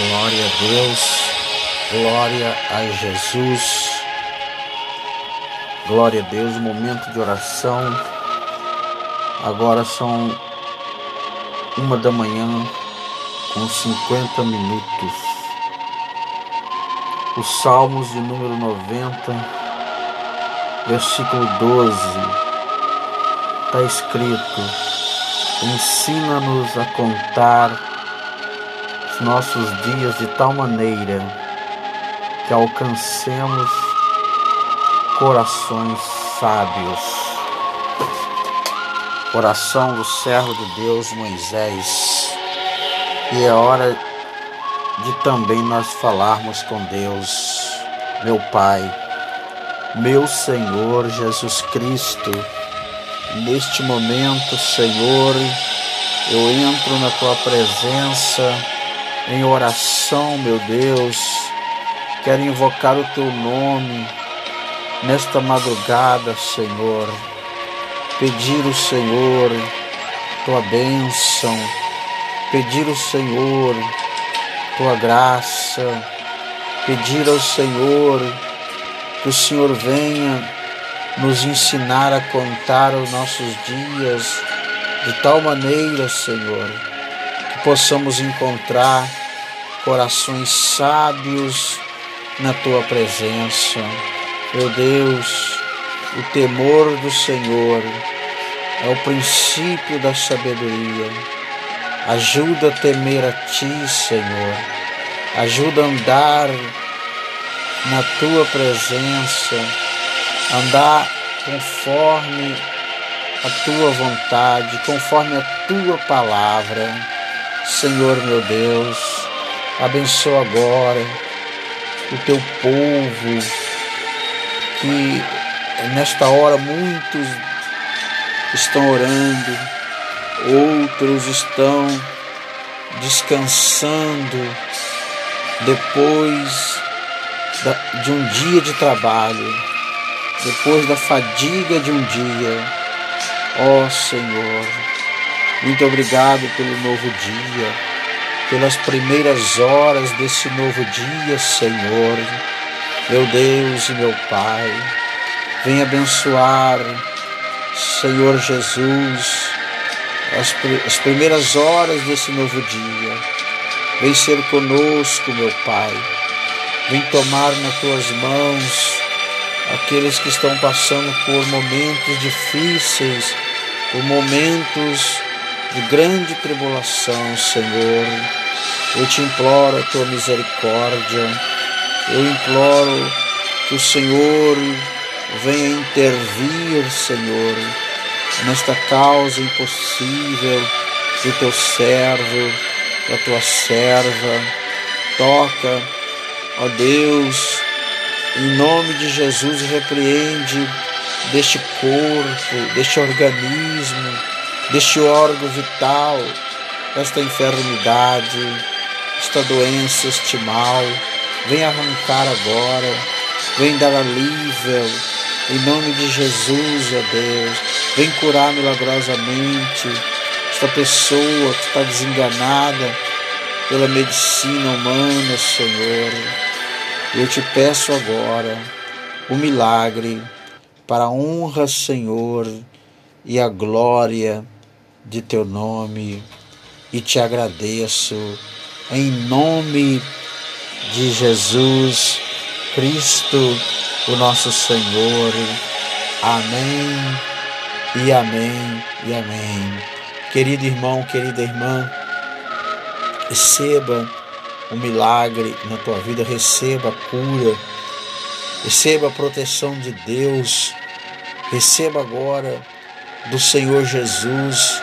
Glória a Deus, glória a Jesus, glória a Deus. Momento de oração. Agora são uma da manhã com 50 minutos. Os Salmos de número 90, versículo 12, está escrito: Ensina-nos a contar nossos dias de tal maneira que alcancemos corações sábios. Coração do servo de Deus Moisés. E é hora de também nós falarmos com Deus, meu Pai, meu Senhor Jesus Cristo. Neste momento, Senhor, eu entro na tua presença em oração, meu Deus. Quero invocar o teu nome nesta madrugada, Senhor. Pedir o Senhor tua bênção, pedir o Senhor tua graça, pedir ao Senhor que o Senhor venha nos ensinar a contar os nossos dias de tal maneira, Senhor, que possamos encontrar corações sábios na tua presença. Meu Deus, o temor do Senhor é o princípio da sabedoria. Ajuda a temer a ti, Senhor. Ajuda a andar na tua presença, andar conforme a tua vontade, conforme a tua palavra. Senhor meu Deus, Abençoa agora o teu povo, que nesta hora muitos estão orando, outros estão descansando depois de um dia de trabalho, depois da fadiga de um dia. Ó oh, Senhor, muito obrigado pelo novo dia pelas primeiras horas desse novo dia, Senhor. Meu Deus e meu Pai, vem abençoar, Senhor Jesus, as, as primeiras horas desse novo dia. Vem ser conosco, meu Pai. Vem tomar nas tuas mãos aqueles que estão passando por momentos difíceis, por momentos de grande tribulação, Senhor. Eu te imploro a tua misericórdia. Eu imploro que o Senhor venha intervir, Senhor, nesta causa impossível do teu servo, da tua serva. Toca, ó Deus, em nome de Jesus, repreende deste corpo, deste organismo, deste órgão vital, desta enfermidade esta doença, este mal. Vem arrancar agora, vem dar alívio, em nome de Jesus, ó Deus. Vem curar milagrosamente esta pessoa que está desenganada pela medicina humana, Senhor. Eu te peço agora o milagre para a honra, Senhor, e a glória de teu nome. E te agradeço em nome de Jesus Cristo, o nosso Senhor. Amém e amém e amém. Querido irmão, querida irmã, receba o um milagre na tua vida, receba a cura, receba a proteção de Deus, receba agora do Senhor Jesus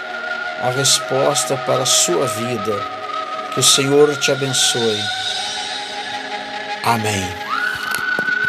a resposta para a sua vida que o Senhor te abençoe. Amém.